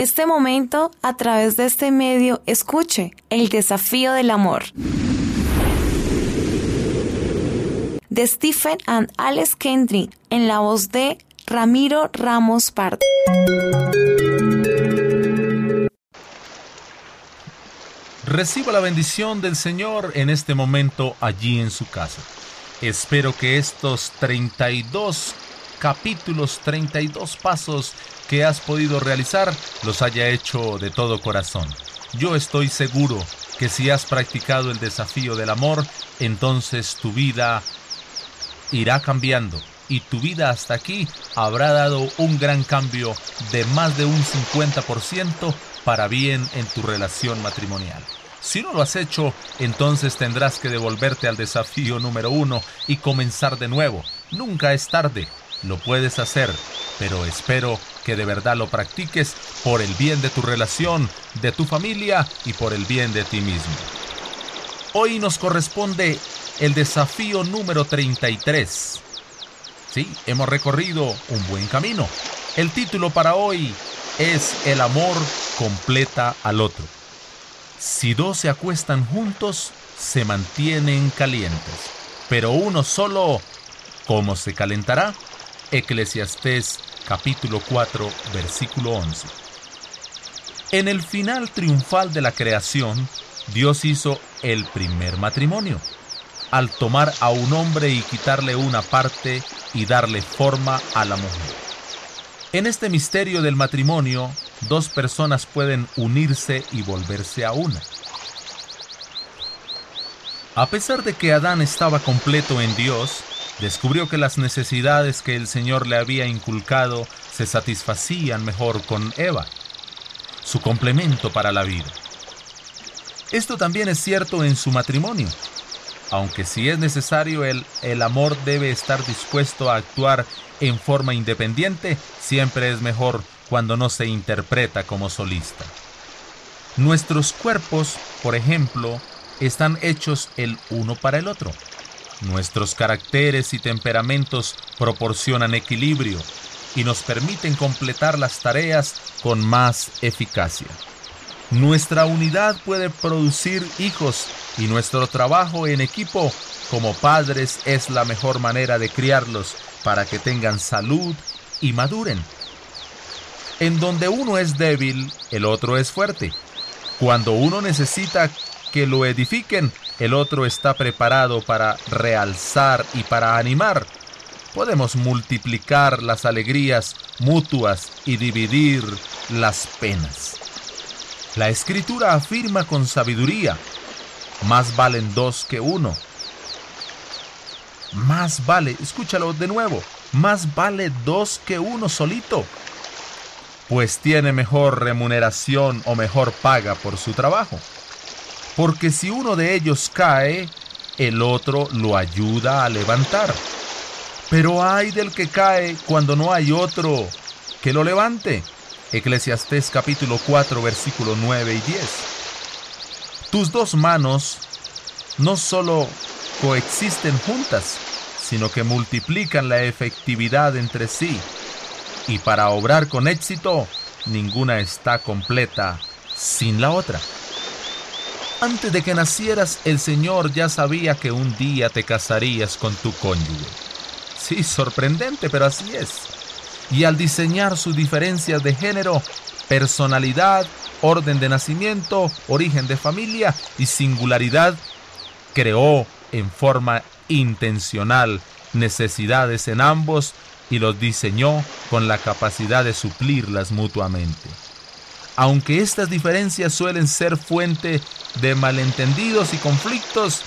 En este momento, a través de este medio, escuche el desafío del amor. De Stephen and Alex Kendrick, en la voz de Ramiro Ramos Pardo. Reciba la bendición del Señor en este momento allí en su casa. Espero que estos 32 capítulos, 32 pasos que has podido realizar, los haya hecho de todo corazón. Yo estoy seguro que si has practicado el desafío del amor, entonces tu vida irá cambiando y tu vida hasta aquí habrá dado un gran cambio de más de un 50% para bien en tu relación matrimonial. Si no lo has hecho, entonces tendrás que devolverte al desafío número uno y comenzar de nuevo. Nunca es tarde, lo puedes hacer, pero espero que de verdad lo practiques por el bien de tu relación, de tu familia y por el bien de ti mismo. Hoy nos corresponde el desafío número 33. Sí, hemos recorrido un buen camino. El título para hoy es El amor completa al otro. Si dos se acuestan juntos, se mantienen calientes, pero uno solo, ¿cómo se calentará? Eclesiastés capítulo 4 versículo 11. En el final triunfal de la creación, Dios hizo el primer matrimonio, al tomar a un hombre y quitarle una parte y darle forma a la mujer. En este misterio del matrimonio, dos personas pueden unirse y volverse a una. A pesar de que Adán estaba completo en Dios, descubrió que las necesidades que el Señor le había inculcado se satisfacían mejor con Eva, su complemento para la vida. Esto también es cierto en su matrimonio. Aunque si es necesario, el, el amor debe estar dispuesto a actuar en forma independiente, siempre es mejor cuando no se interpreta como solista. Nuestros cuerpos, por ejemplo, están hechos el uno para el otro. Nuestros caracteres y temperamentos proporcionan equilibrio y nos permiten completar las tareas con más eficacia. Nuestra unidad puede producir hijos y nuestro trabajo en equipo como padres es la mejor manera de criarlos para que tengan salud y maduren. En donde uno es débil, el otro es fuerte. Cuando uno necesita que lo edifiquen, el otro está preparado para realzar y para animar. Podemos multiplicar las alegrías mutuas y dividir las penas. La escritura afirma con sabiduría, más valen dos que uno. Más vale, escúchalo de nuevo, más vale dos que uno solito pues tiene mejor remuneración o mejor paga por su trabajo. Porque si uno de ellos cae, el otro lo ayuda a levantar. Pero hay del que cae cuando no hay otro que lo levante. Eclesiastés capítulo 4 versículo 9 y 10. Tus dos manos no solo coexisten juntas, sino que multiplican la efectividad entre sí y para obrar con éxito, ninguna está completa sin la otra. Antes de que nacieras, el Señor ya sabía que un día te casarías con tu cónyuge. Sí, sorprendente, pero así es. Y al diseñar sus diferencias de género, personalidad, orden de nacimiento, origen de familia y singularidad, creó en forma intencional necesidades en ambos y los diseñó con la capacidad de suplirlas mutuamente. Aunque estas diferencias suelen ser fuente de malentendidos y conflictos,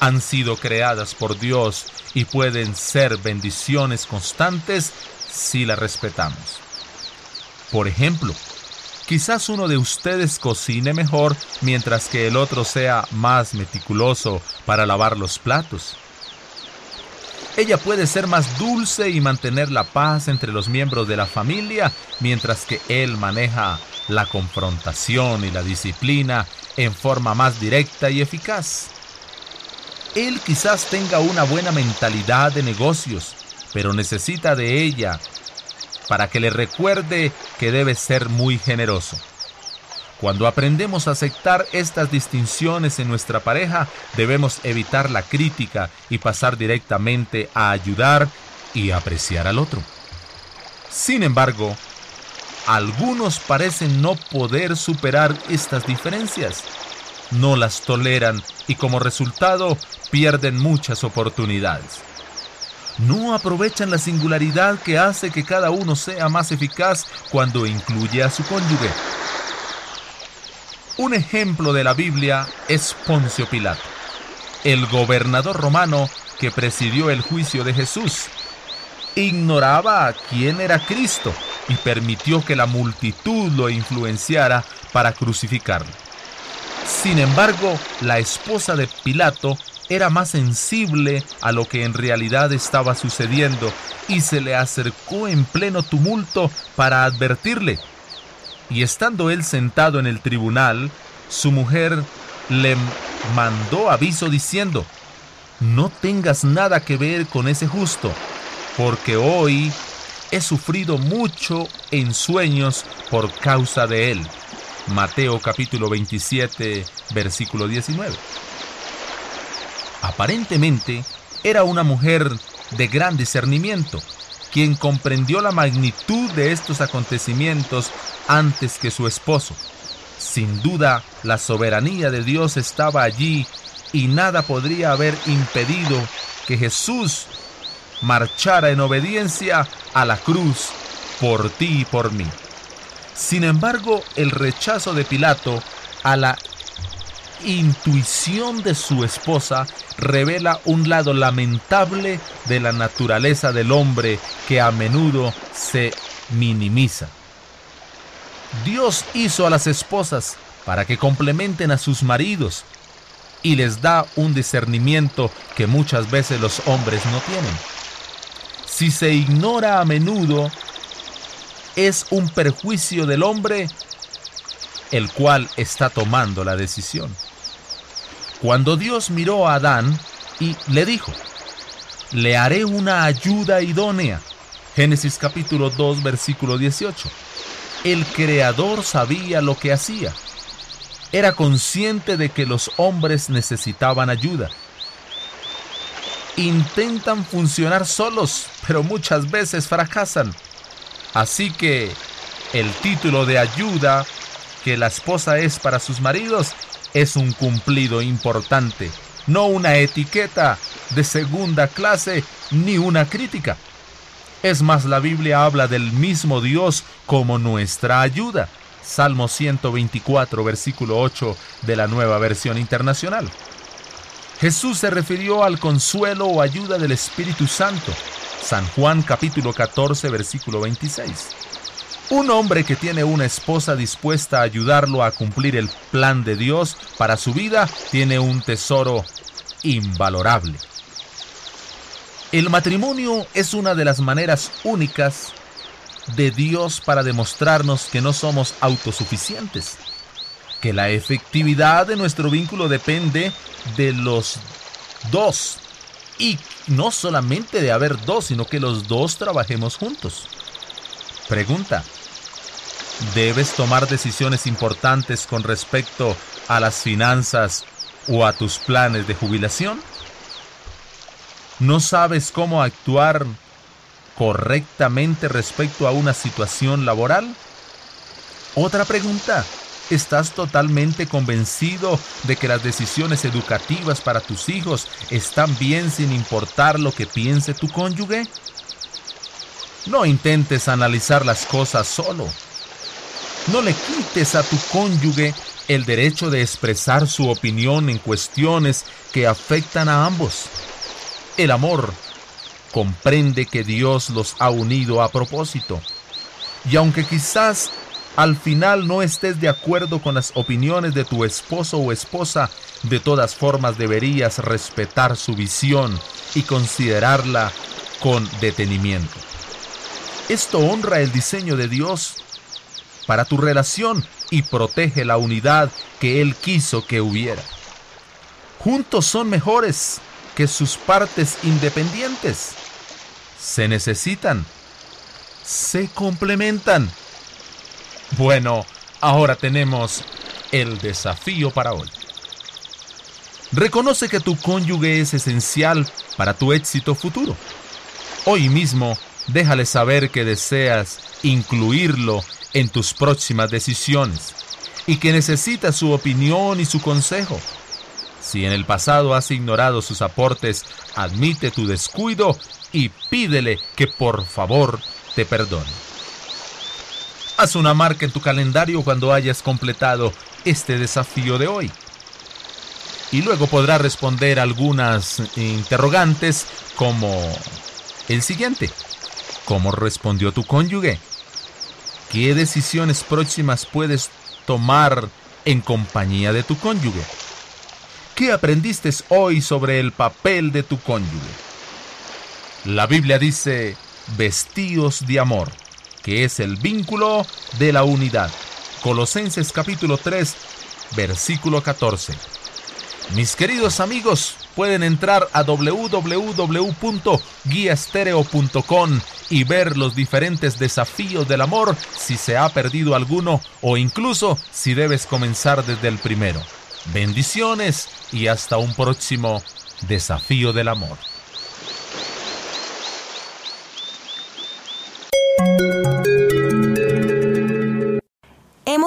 han sido creadas por Dios y pueden ser bendiciones constantes si las respetamos. Por ejemplo, quizás uno de ustedes cocine mejor mientras que el otro sea más meticuloso para lavar los platos. Ella puede ser más dulce y mantener la paz entre los miembros de la familia, mientras que él maneja la confrontación y la disciplina en forma más directa y eficaz. Él quizás tenga una buena mentalidad de negocios, pero necesita de ella para que le recuerde que debe ser muy generoso. Cuando aprendemos a aceptar estas distinciones en nuestra pareja, debemos evitar la crítica y pasar directamente a ayudar y apreciar al otro. Sin embargo, algunos parecen no poder superar estas diferencias. No las toleran y como resultado pierden muchas oportunidades. No aprovechan la singularidad que hace que cada uno sea más eficaz cuando incluye a su cónyuge. Un ejemplo de la Biblia es Poncio Pilato, el gobernador romano que presidió el juicio de Jesús. Ignoraba quién era Cristo y permitió que la multitud lo influenciara para crucificarlo. Sin embargo, la esposa de Pilato era más sensible a lo que en realidad estaba sucediendo y se le acercó en pleno tumulto para advertirle y estando él sentado en el tribunal, su mujer le mandó aviso diciendo, no tengas nada que ver con ese justo, porque hoy he sufrido mucho en sueños por causa de él. Mateo capítulo 27, versículo 19. Aparentemente era una mujer de gran discernimiento, quien comprendió la magnitud de estos acontecimientos antes que su esposo. Sin duda, la soberanía de Dios estaba allí y nada podría haber impedido que Jesús marchara en obediencia a la cruz por ti y por mí. Sin embargo, el rechazo de Pilato a la intuición de su esposa revela un lado lamentable de la naturaleza del hombre que a menudo se minimiza. Dios hizo a las esposas para que complementen a sus maridos y les da un discernimiento que muchas veces los hombres no tienen. Si se ignora a menudo, es un perjuicio del hombre el cual está tomando la decisión. Cuando Dios miró a Adán y le dijo, le haré una ayuda idónea. Génesis capítulo 2 versículo 18. El Creador sabía lo que hacía. Era consciente de que los hombres necesitaban ayuda. Intentan funcionar solos, pero muchas veces fracasan. Así que el título de ayuda que la esposa es para sus maridos es un cumplido importante, no una etiqueta de segunda clase ni una crítica. Es más, la Biblia habla del mismo Dios como nuestra ayuda. Salmo 124, versículo 8 de la nueva versión internacional. Jesús se refirió al consuelo o ayuda del Espíritu Santo. San Juan capítulo 14, versículo 26. Un hombre que tiene una esposa dispuesta a ayudarlo a cumplir el plan de Dios para su vida tiene un tesoro invalorable. El matrimonio es una de las maneras únicas de Dios para demostrarnos que no somos autosuficientes, que la efectividad de nuestro vínculo depende de los dos y no solamente de haber dos, sino que los dos trabajemos juntos. Pregunta, ¿debes tomar decisiones importantes con respecto a las finanzas o a tus planes de jubilación? ¿No sabes cómo actuar correctamente respecto a una situación laboral? Otra pregunta, ¿estás totalmente convencido de que las decisiones educativas para tus hijos están bien sin importar lo que piense tu cónyuge? No intentes analizar las cosas solo. No le quites a tu cónyuge el derecho de expresar su opinión en cuestiones que afectan a ambos. El amor comprende que Dios los ha unido a propósito. Y aunque quizás al final no estés de acuerdo con las opiniones de tu esposo o esposa, de todas formas deberías respetar su visión y considerarla con detenimiento. Esto honra el diseño de Dios para tu relación y protege la unidad que Él quiso que hubiera. Juntos son mejores que sus partes independientes. Se necesitan. se complementan. Bueno, ahora tenemos el desafío para hoy. Reconoce que tu cónyuge es esencial para tu éxito futuro. Hoy mismo, déjale saber que deseas incluirlo en tus próximas decisiones y que necesitas su opinión y su consejo. Si en el pasado has ignorado sus aportes, admite tu descuido y pídele que por favor te perdone. Haz una marca en tu calendario cuando hayas completado este desafío de hoy. Y luego podrás responder algunas interrogantes como el siguiente. ¿Cómo respondió tu cónyuge? ¿Qué decisiones próximas puedes tomar en compañía de tu cónyuge? ¿Qué aprendiste hoy sobre el papel de tu cónyuge? La Biblia dice, vestidos de amor, que es el vínculo de la unidad. Colosenses capítulo 3, versículo 14. Mis queridos amigos, pueden entrar a www.guiastereo.com y ver los diferentes desafíos del amor si se ha perdido alguno o incluso si debes comenzar desde el primero. Bendiciones y hasta un próximo desafío del amor.